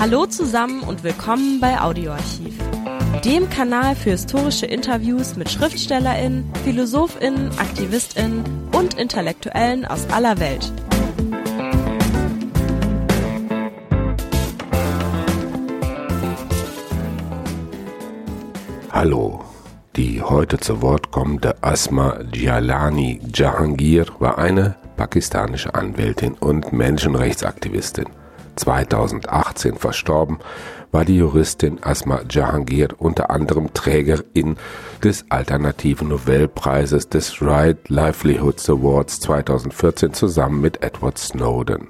Hallo zusammen und willkommen bei Audioarchiv, dem Kanal für historische Interviews mit Schriftstellerinnen, Philosophinnen, Aktivistinnen und Intellektuellen aus aller Welt. Hallo. Die heute zu Wort kommende Asma Jalani Jahangir war eine pakistanische Anwältin und Menschenrechtsaktivistin. 2018 verstorben, war die Juristin Asma Jahangir unter anderem Trägerin des alternativen Nobelpreises des Right Livelihoods Awards 2014 zusammen mit Edward Snowden.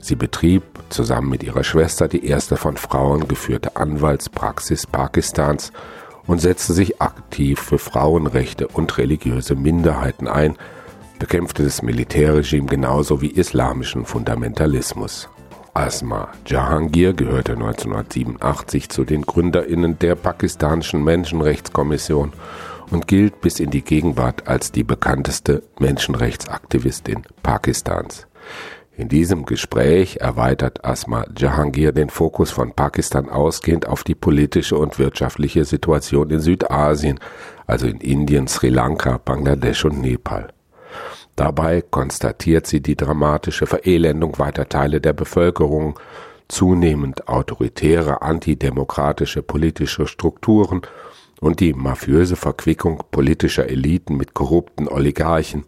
Sie betrieb zusammen mit ihrer Schwester die erste von Frauen geführte Anwaltspraxis Pakistans und setzte sich aktiv für Frauenrechte und religiöse Minderheiten ein, bekämpfte das Militärregime genauso wie islamischen Fundamentalismus. Asma Jahangir gehörte 1987 zu den Gründerinnen der pakistanischen Menschenrechtskommission und gilt bis in die Gegenwart als die bekannteste Menschenrechtsaktivistin Pakistans. In diesem Gespräch erweitert Asma Jahangir den Fokus von Pakistan ausgehend auf die politische und wirtschaftliche Situation in Südasien, also in Indien, Sri Lanka, Bangladesch und Nepal. Dabei konstatiert sie die dramatische Verelendung weiter Teile der Bevölkerung, zunehmend autoritäre, antidemokratische politische Strukturen und die mafiöse Verquickung politischer Eliten mit korrupten Oligarchen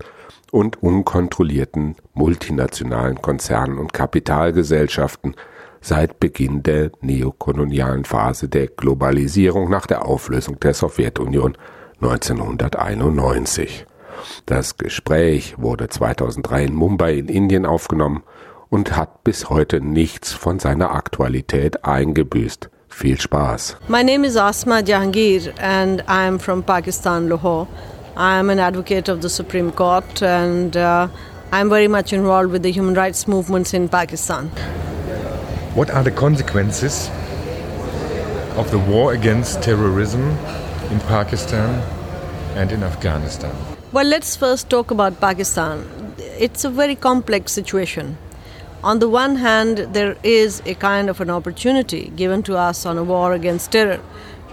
und unkontrollierten multinationalen Konzernen und Kapitalgesellschaften seit Beginn der neokolonialen Phase der Globalisierung nach der Auflösung der Sowjetunion 1991. Das Gespräch wurde 2003 in Mumbai in Indien aufgenommen und hat bis heute nichts von seiner Aktualität eingebüßt. Viel Spaß. My name is Asma Jahangir and I'm from Pakistan, Lahore. I'm an advocate of the Supreme Court and uh, I'm very much involved with the human rights movements in Pakistan. What are the consequences of the war against terrorism in Pakistan and in Afghanistan? Well, let's first talk about Pakistan. It's a very complex situation. On the one hand, there is a kind of an opportunity given to us on a war against terror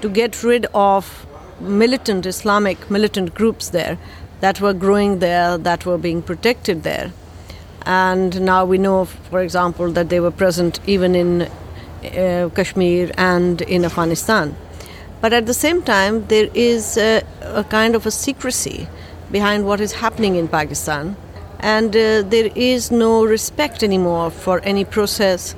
to get rid of militant Islamic militant groups there that were growing there, that were being protected there. And now we know, for example, that they were present even in uh, Kashmir and in Afghanistan. But at the same time, there is a, a kind of a secrecy behind what is happening in Pakistan. And uh, there is no respect anymore for any process,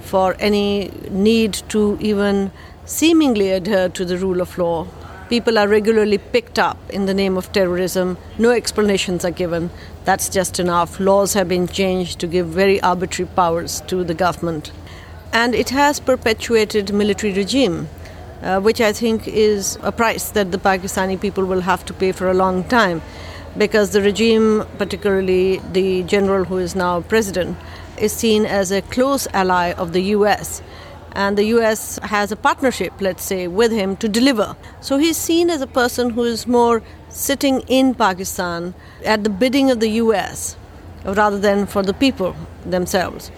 for any need to even seemingly adhere to the rule of law. People are regularly picked up in the name of terrorism. No explanations are given. That's just enough. Laws have been changed to give very arbitrary powers to the government. And it has perpetuated military regime uh, which I think is a price that the Pakistani people will have to pay for a long time because the regime, particularly the general who is now president, is seen as a close ally of the US. And the US has a partnership, let's say, with him to deliver. So he's seen as a person who is more sitting in Pakistan at the bidding of the US rather than for the people themselves.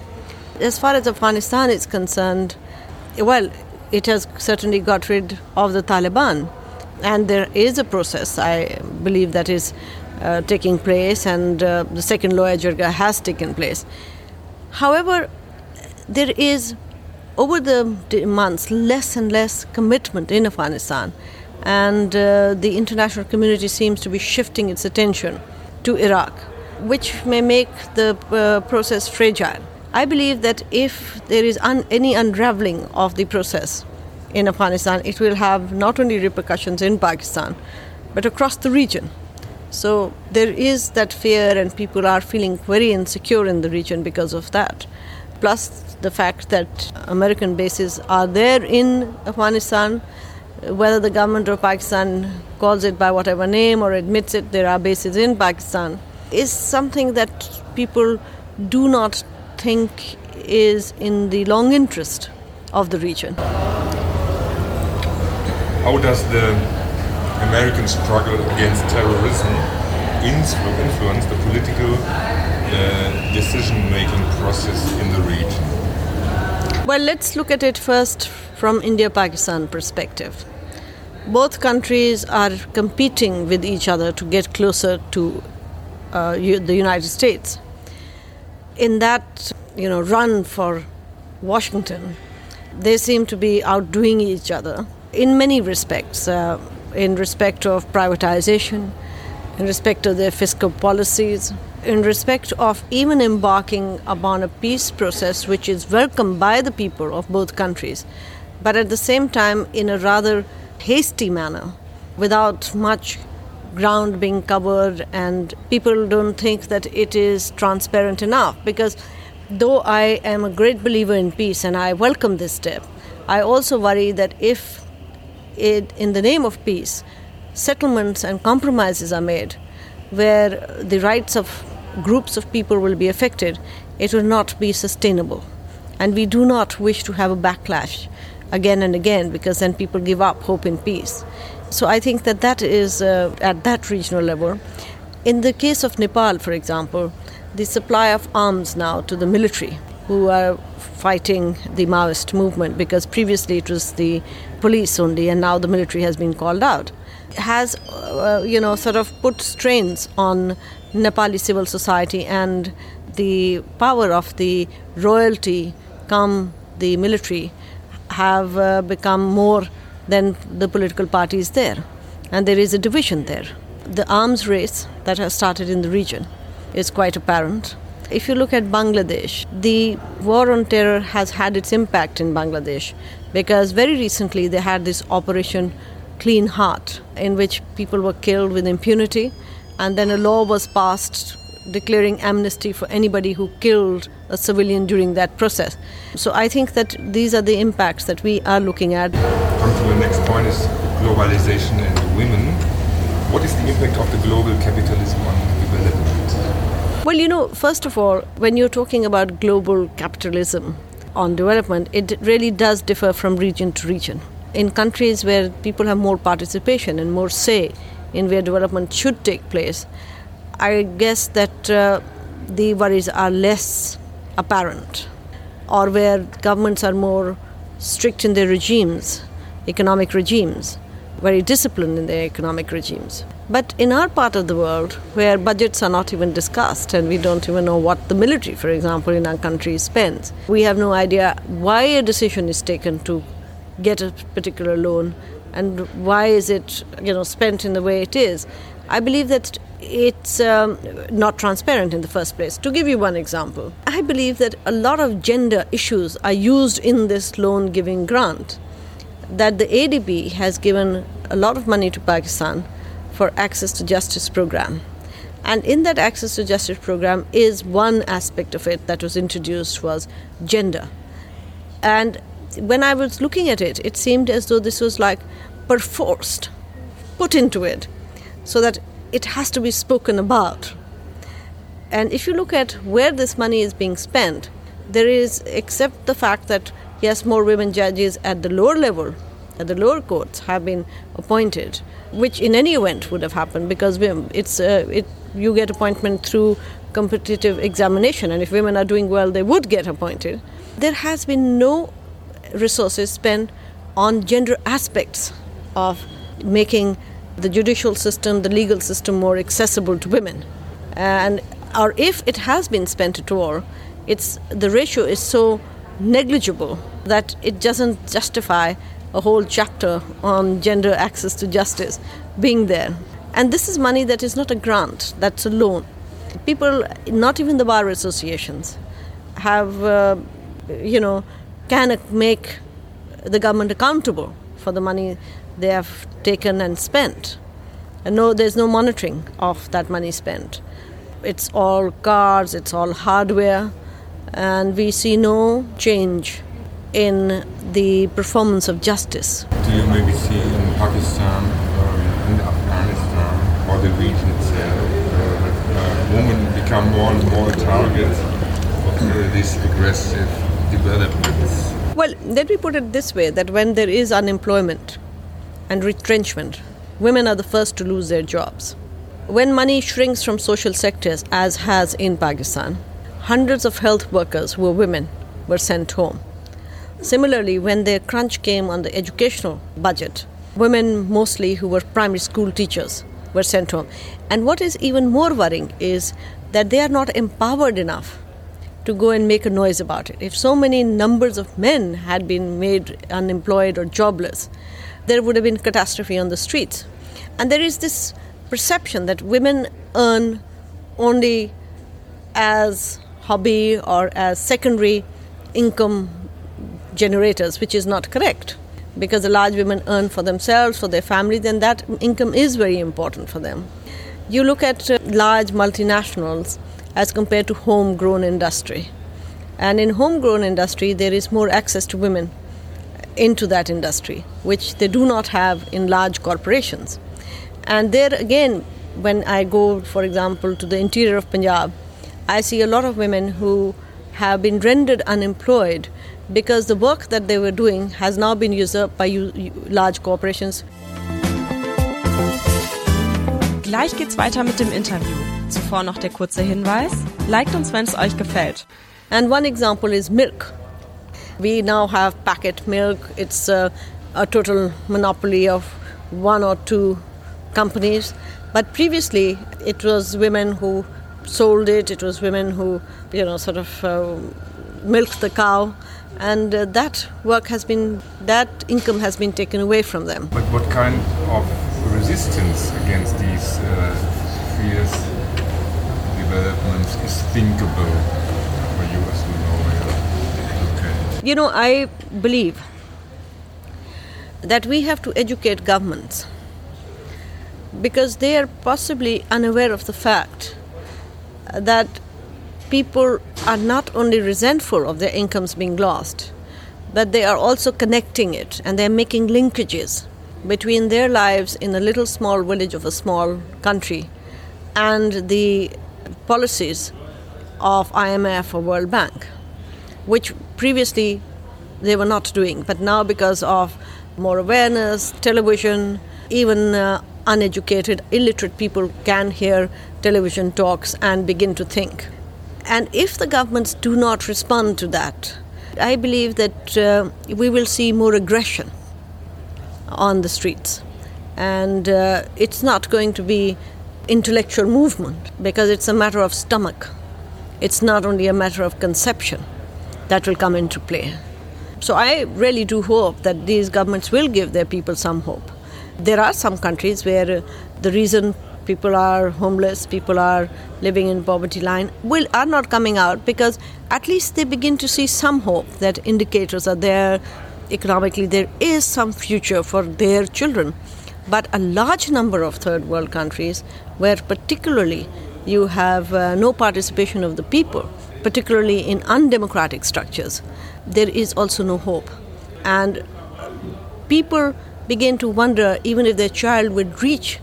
As far as Afghanistan is concerned, well, it has certainly got rid of the Taliban. And there is a process, I believe, that is uh, taking place, and uh, the second Loya Jirga has taken place. However, there is, over the months, less and less commitment in Afghanistan, and uh, the international community seems to be shifting its attention to Iraq, which may make the uh, process fragile. I believe that if there is un- any unraveling of the process in Afghanistan, it will have not only repercussions in Pakistan, but across the region. So there is that fear, and people are feeling very insecure in the region because of that. Plus, the fact that American bases are there in Afghanistan, whether the government of Pakistan calls it by whatever name or admits it, there are bases in Pakistan, is something that people do not think is in the long interest of the region. How does the American struggle against terrorism influence the political uh, decision-making process in the region? Well, let's look at it first from India Pakistan perspective. Both countries are competing with each other to get closer to uh, the United States. In that, you know, run for Washington, they seem to be outdoing each other in many respects. Uh, in respect of privatization, in respect of their fiscal policies, in respect of even embarking upon a peace process which is welcomed by the people of both countries, but at the same time in a rather hasty manner, without much ground being covered, and people don't think that it is transparent enough. Because though I am a great believer in peace and I welcome this step, I also worry that if it, in the name of peace, settlements and compromises are made where the rights of groups of people will be affected, it will not be sustainable. And we do not wish to have a backlash again and again because then people give up hope in peace. So I think that that is uh, at that regional level. In the case of Nepal, for example, the supply of arms now to the military who are fighting the Maoist movement because previously it was the police only and now the military has been called out has uh, you know sort of put strains on Nepali civil society and the power of the royalty come the military have uh, become more than the political party is there and there is a division there the arms race that has started in the region is quite apparent if you look at Bangladesh, the war on terror has had its impact in Bangladesh because very recently they had this Operation Clean Heart in which people were killed with impunity, and then a law was passed declaring amnesty for anybody who killed a civilian during that process. So I think that these are the impacts that we are looking at. The next point is globalization and women. What is the impact of the global capitalism on development? Well, you know, first of all, when you're talking about global capitalism on development, it really does differ from region to region. In countries where people have more participation and more say in where development should take place, I guess that uh, the worries are less apparent, or where governments are more strict in their regimes, economic regimes, very disciplined in their economic regimes. But in our part of the world, where budgets are not even discussed and we don't even know what the military, for example, in our country spends, we have no idea why a decision is taken to get a particular loan and why is it you know spent in the way it is. I believe that it's um, not transparent in the first place. To give you one example, I believe that a lot of gender issues are used in this loan giving grant. That the ADB has given a lot of money to Pakistan for access to justice program. And in that access to justice program is one aspect of it that was introduced was gender. And when i was looking at it it seemed as though this was like perforced put into it so that it has to be spoken about. And if you look at where this money is being spent there is except the fact that yes more women judges at the lower level at the lower courts have been appointed which in any event would have happened because it's uh, it you get appointment through competitive examination. And if women are doing well they would get appointed. There has been no resources spent on gender aspects of making the judicial system the legal system more accessible to women. And or if it has been spent at all it's the ratio is so negligible that it doesn't justify a whole chapter on gender access to justice being there. And this is money that is not a grant, that's a loan. People, not even the bar associations, have, uh, you know, can make the government accountable for the money they have taken and spent. And no, there's no monitoring of that money spent. It's all cards, it's all hardware, and we see no change in the performance of justice. Do you maybe see in Pakistan or in Afghanistan or the region itself uh, uh, women become more and more a target of uh, these aggressive developments? Well, let me put it this way that when there is unemployment and retrenchment, women are the first to lose their jobs. When money shrinks from social sectors, as has in Pakistan, hundreds of health workers who were women were sent home Similarly, when the crunch came on the educational budget, women mostly who were primary school teachers were sent home. And what is even more worrying is that they are not empowered enough to go and make a noise about it. If so many numbers of men had been made unemployed or jobless, there would have been catastrophe on the streets. And there is this perception that women earn only as hobby or as secondary income generators, which is not correct. Because the large women earn for themselves, for their family, then that income is very important for them. You look at uh, large multinationals as compared to homegrown industry. And in homegrown industry, there is more access to women into that industry, which they do not have in large corporations. And there again, when I go, for example, to the interior of Punjab, I see a lot of women who have been rendered unemployed because the work that they were doing has now been usurped by large corporations. Gleich geht's weiter mit dem Interview. Zuvor noch der kurze Hinweis: Liked uns, wenn es euch gefällt. And one example is milk. We now have packet milk. It's a, a total monopoly of one or two companies. But previously, it was women who sold it. It was women who, you know, sort of uh, milked the cow, and uh, that work has been, that income has been taken away from them. But what kind of resistance against these uh, fierce developments is thinkable for you as know? Okay. You know, I believe that we have to educate governments because they are possibly unaware of the fact that people are not only resentful of their incomes being lost, but they are also connecting it and they're making linkages between their lives in a little small village of a small country and the policies of IMF or World Bank, which previously they were not doing. But now, because of more awareness, television, even uh, uneducated, illiterate people can hear television talks and begin to think. And if the governments do not respond to that, I believe that uh, we will see more aggression on the streets. And uh, it's not going to be intellectual movement because it's a matter of stomach. It's not only a matter of conception that will come into play. So I really do hope that these governments will give their people some hope. There are some countries where the reason people are homeless, people are living in poverty line, will are not coming out because at least they begin to see some hope that indicators are there economically there is some future for their children. But a large number of third world countries where particularly you have uh, no participation of the people, particularly in undemocratic structures, there is also no hope. And people begin to wonder even if their child would reach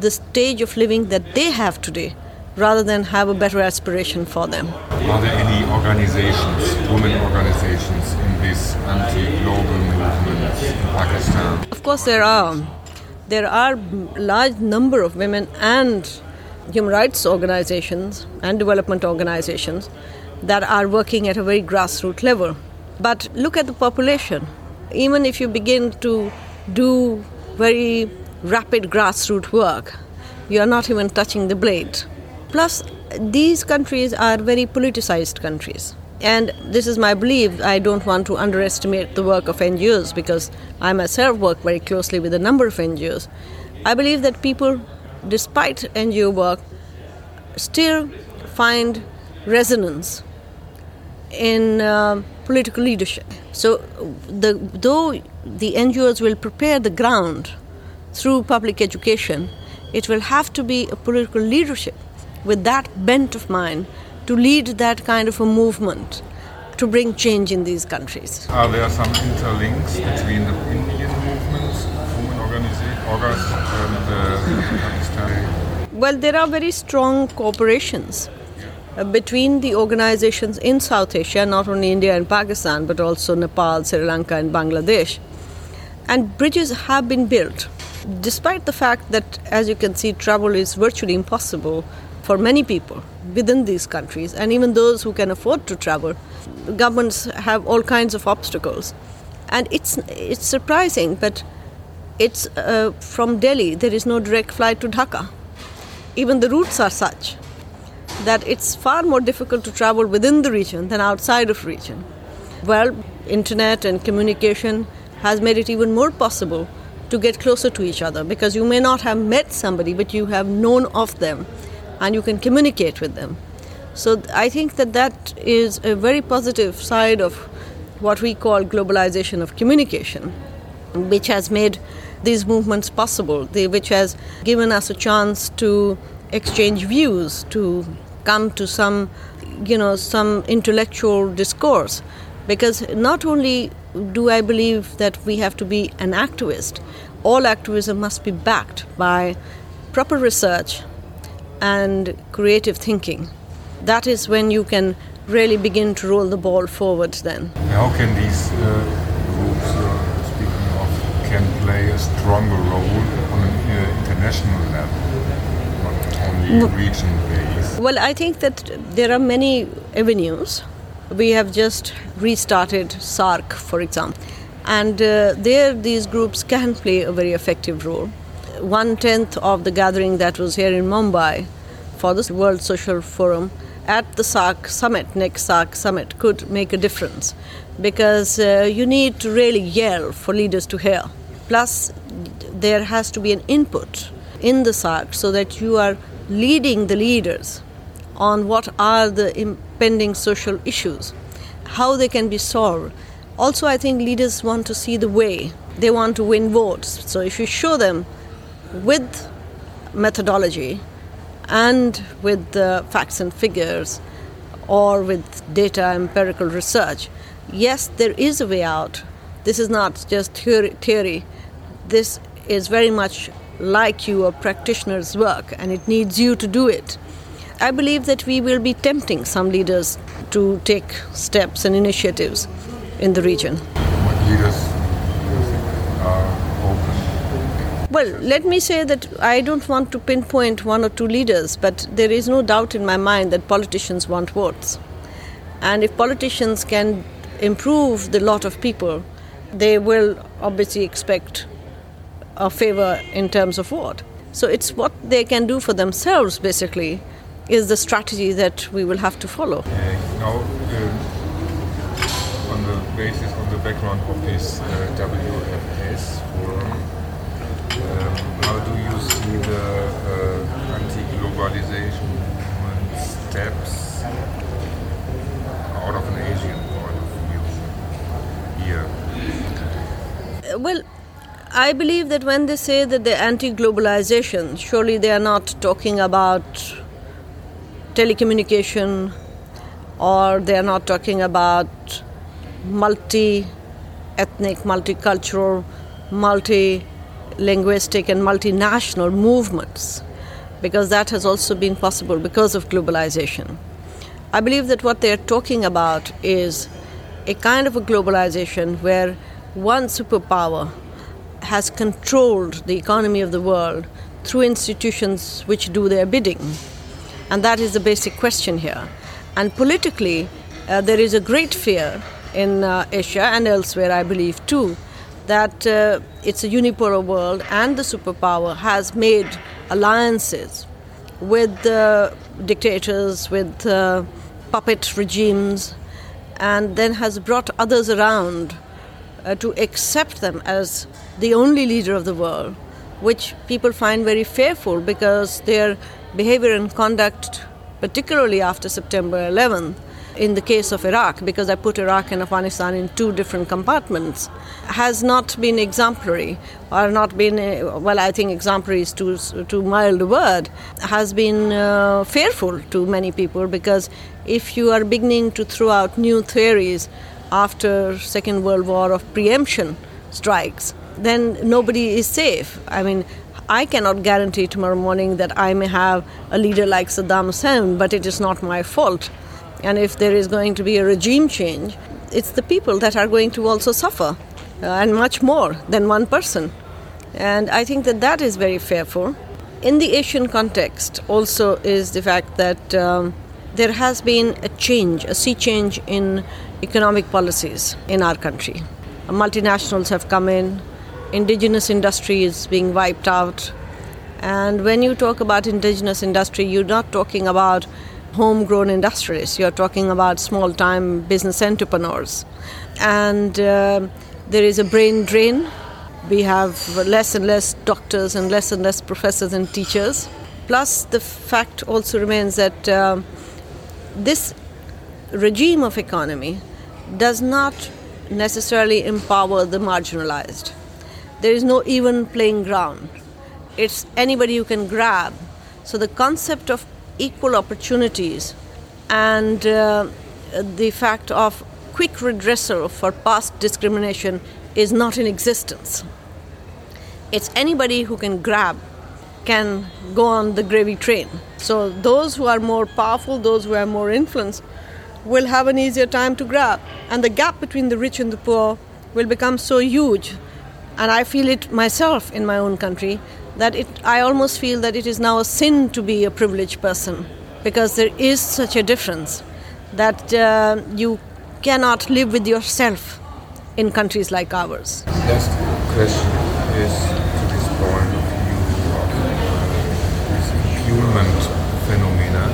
the stage of living that they have today rather than have a better aspiration for them. Are there any organizations, women organizations, in this anti-global movement in Pakistan? Of course, there are. There are large number of women and human rights organizations and development organizations that are working at a very grassroots level. But look at the population. Even if you begin to do very rapid grassroots work, you are not even touching the blade. Plus, these countries are very politicized countries. And this is my belief. I don't want to underestimate the work of NGOs because I myself work very closely with a number of NGOs. I believe that people, despite NGO work, still find resonance in uh, political leadership. So, the, though the NGOs will prepare the ground through public education, it will have to be a political leadership with that bent of mind to lead that kind of a movement to bring change in these countries. Are there some interlinks between the Indian movements, women organizations, and the Pakistani? Well, there are very strong cooperations uh, between the organizations in South Asia, not only India and Pakistan, but also Nepal, Sri Lanka, and Bangladesh. And bridges have been built. Despite the fact that, as you can see, travel is virtually impossible for many people within these countries, and even those who can afford to travel. Governments have all kinds of obstacles. And it's, it's surprising, but it's uh, from Delhi, there is no direct flight to Dhaka. Even the routes are such that it's far more difficult to travel within the region than outside of region. Well, internet and communication has made it even more possible to get closer to each other because you may not have met somebody, but you have known of them and you can communicate with them. So I think that that is a very positive side of what we call globalization of communication, which has made these movements possible, which has given us a chance to exchange views, to come to some, you know, some intellectual discourse. Because not only do I believe that we have to be an activist, all activism must be backed by proper research and creative thinking. That is when you can really begin to roll the ball forward then. How can these uh, groups, uh, speaking of, can play a stronger role on an uh, international level, not only regional based? Well, I think that there are many avenues. We have just restarted SAARC, for example, and uh, there these groups can play a very effective role. One tenth of the gathering that was here in Mumbai for the World Social Forum at the SAARC summit, next SAARC summit, could make a difference because uh, you need to really yell for leaders to hear. Plus, there has to be an input in the SAARC so that you are leading the leaders on what are the impending social issues, how they can be solved. Also, I think leaders want to see the way, they want to win votes. So, if you show them with methodology and with the facts and figures or with data empirical research, yes, there is a way out. This is not just theory. theory. This is very much like you, a practitioner's work, and it needs you to do it. I believe that we will be tempting some leaders to take steps and initiatives in the region. What leaders are open? Well, let me say that I don't want to pinpoint one or two leaders, but there is no doubt in my mind that politicians want votes. And if politicians can improve the lot of people, they will obviously expect a favor in terms of vote. So it's what they can do for themselves, basically, is the strategy that we will have to follow. Uh, now, uh, on the basis, on the background of this uh, WFS forum, um, how do you see the uh, anti-globalization steps out of an Asian point of view here? Well, I believe that when they say that they're anti globalization, surely they are not talking about telecommunication or they are not talking about multi ethnic, multicultural, multi linguistic, and multinational movements, because that has also been possible because of globalization. I believe that what they are talking about is a kind of a globalization where one superpower has controlled the economy of the world through institutions which do their bidding. And that is the basic question here. And politically, uh, there is a great fear in uh, Asia and elsewhere, I believe, too, that uh, it's a unipolar world and the superpower has made alliances with dictators, with uh, puppet regimes, and then has brought others around uh, to accept them as the only leader of the world, which people find very fearful because their behavior and conduct, particularly after September 11th, in the case of Iraq, because I put Iraq and Afghanistan in two different compartments, has not been exemplary, or not been, uh, well, I think exemplary is too, too mild a word, has been uh, fearful to many people because if you are beginning to throw out new theories after Second World War of preemption strikes, then nobody is safe. I mean, I cannot guarantee tomorrow morning that I may have a leader like Saddam Hussein, but it is not my fault. And if there is going to be a regime change, it's the people that are going to also suffer, uh, and much more than one person. And I think that that is very fearful. in the Asian context, also is the fact that um, there has been a change, a sea change in economic policies in our country. Multinationals have come in, indigenous industry is being wiped out. And when you talk about indigenous industry, you're not talking about homegrown industrialists, you're talking about small time business entrepreneurs. And uh, there is a brain drain. We have less and less doctors and less and less professors and teachers. Plus, the fact also remains that uh, this regime of economy does not necessarily empower the marginalized. There is no even playing ground. It's anybody who can grab. So the concept of equal opportunities and uh, the fact of quick redressal for past discrimination is not in existence. It's anybody who can grab can go on the gravy train. So those who are more powerful, those who have more influence, will have an easier time to grab. And the gap between the rich and the poor will become so huge. And I feel it myself in my own country that it, I almost feel that it is now a sin to be a privileged person because there is such a difference that uh, you cannot live with yourself in countries like ours. Last question is to this point of view of this impunement phenomena.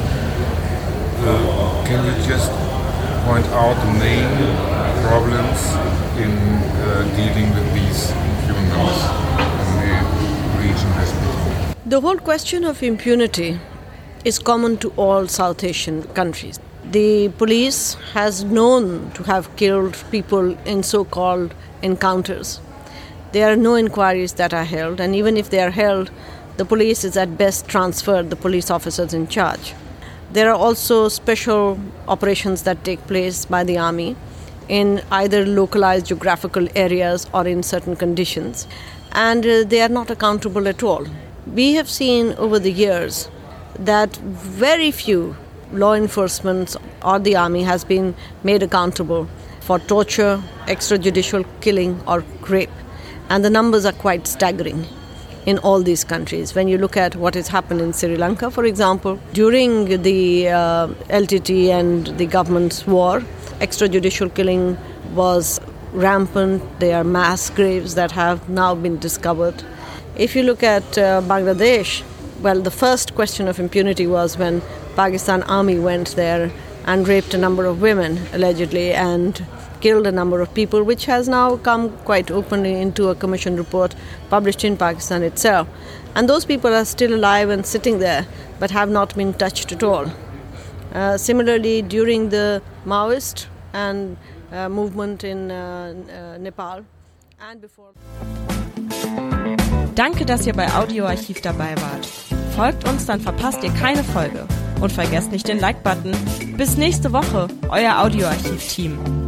Uh, can you just point out the main problems in uh, dealing with these the whole question of impunity is common to all South Asian countries. The police has known to have killed people in so-called encounters. There are no inquiries that are held, and even if they are held, the police is at best transferred the police officers in charge. There are also special operations that take place by the army in either localized geographical areas or in certain conditions, and uh, they are not accountable at all. We have seen over the years that very few law enforcement or the army has been made accountable for torture, extrajudicial killing, or rape. And the numbers are quite staggering in all these countries. When you look at what has happened in Sri Lanka, for example, during the uh, LTT and the government's war, extrajudicial killing was rampant. There are mass graves that have now been discovered. If you look at uh, Bangladesh, well, the first question of impunity was when Pakistan army went there and raped a number of women allegedly and killed a number of people, which has now come quite openly into a commission report published in Pakistan itself. And those people are still alive and sitting there, but have not been touched at all. Uh, similarly, during the Maoist and uh, movement in uh, uh Nepal and before. Danke, dass ihr bei Audioarchiv dabei wart. Folgt uns, dann verpasst ihr keine Folge. Und vergesst nicht den Like-Button. Bis nächste Woche, euer Audioarchiv-Team.